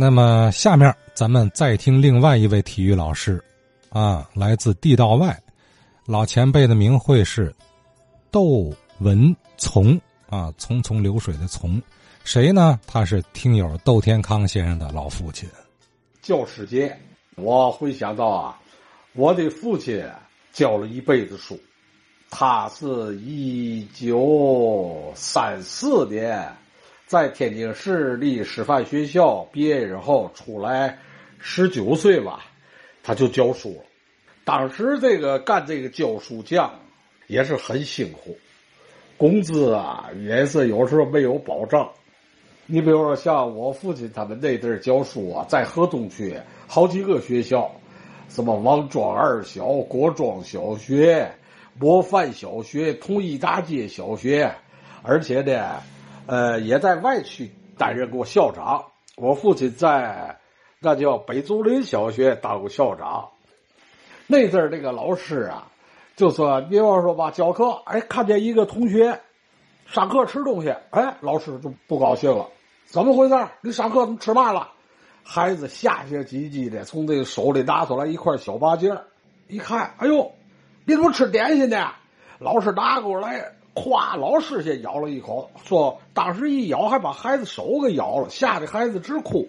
那么下面咱们再听另外一位体育老师，啊，来自地道外，老前辈的名讳是窦文从啊，匆匆流水的从，谁呢？他是听友窦天康先生的老父亲。教师节，我回想到啊，我的父亲教了一辈子书，他是一九三四年。在天津市立师范学校毕业以后出来，十九岁吧，他就教书了。当时这个干这个教书匠也是很辛苦，工资啊也是有时候没有保障。你比如说像我父亲他们那阵儿教书啊，在河东区好几个学校，什么王庄二小、国庄小学、模范小学、同一大街小学，而且呢。呃，也在外区担任过校长。我父亲在那叫北竹林小学当过校长。那阵儿那个老师啊，就说，比方说吧，教课，哎，看见一个同学上课吃东西，哎，老师就不高兴了，怎么回事？你上课怎么吃嘛了？孩子下下唧唧的从这个手里拿出来一块小八件一看，哎呦，你怎么吃点心呢？老师拿过来。夸老师先咬了一口，说当时一咬还把孩子手给咬了，吓得孩子直哭。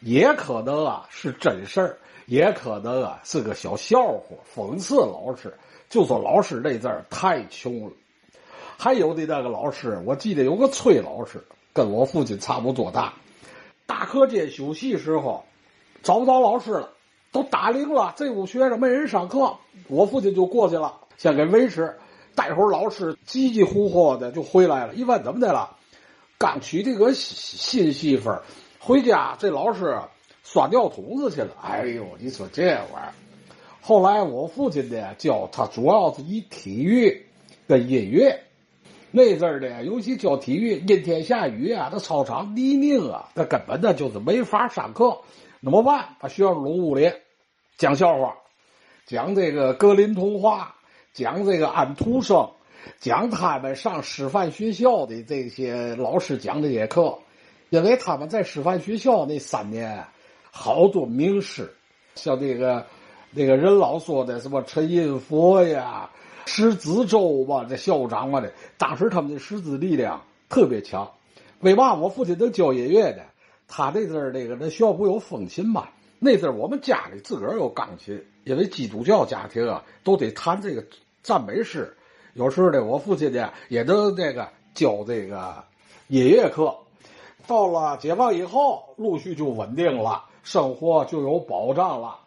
也可能啊是真事儿，也可能啊是个小笑话，讽刺老师。就说老师那阵儿太穷了。还有的那个老师，我记得有个崔老师，跟我父亲差不多大。大课间休息时候，找不着老师了，都打铃了，这屋学生没人上课，我父亲就过去了，先给维持。待会儿老师急急呼呼的就回来了，一问怎么的了？刚娶这个新媳妇儿回家，这老师刷尿桶子去了。哎呦，你说这玩意儿！后来我父亲呢教他，主要是以体育跟音乐。那阵儿呢，尤其教体育，阴天下雨啊，那操场泥泞啊，那根本呢就是没法上课。怎么办？把学生拢屋里讲笑话，讲这个格林童话。讲这个安徒生，讲他们上师范学校的这些老师讲这些课，因为他们在师范学校那三年，好多名师，像那个那个人老说的什么陈寅佛呀、石子洲吧，这校长啊的，当时他们的师资力量特别强。为嘛我父亲能教音乐呢？他那阵儿那个那学校不有风琴嘛？那阵儿我们家里自个儿有钢琴，因为基督教家庭啊，都得弹这个。赞美诗，有时候呢，我父亲呢也都这个教这个音乐课。到了解放以后，陆续就稳定了，生活就有保障了。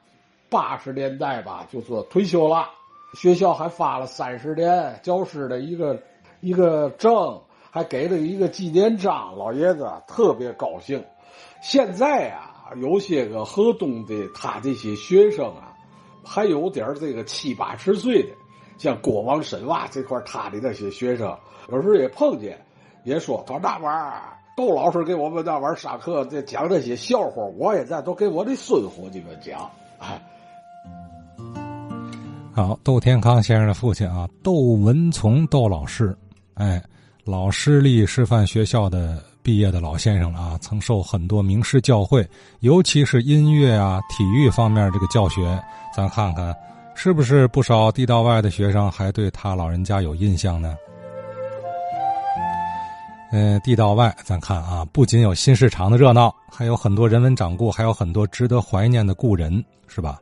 八十年代吧，就说退休了，学校还发了三十年教师的一个一个证，还给了一个纪念章，老爷子特别高兴。现在啊，有些个河东的他这些学生啊，还有点这个七八十岁的。像国王神娃这块，他的那些学生有时候也碰见，也说他说那玩意儿，窦老师给我们那玩意儿上课，这讲这些笑话，我也在都给我的孙伙计们讲。哎，好，窦天康先生的父亲啊，窦文从窦老师，哎，老师立师范学校的毕业的老先生了啊，曾受很多名师教诲，尤其是音乐啊、体育方面这个教学，咱看看。是不是不少地道外的学生还对他老人家有印象呢？嗯，地道外，咱看啊，不仅有新市场的热闹，还有很多人文掌故，还有很多值得怀念的故人，是吧？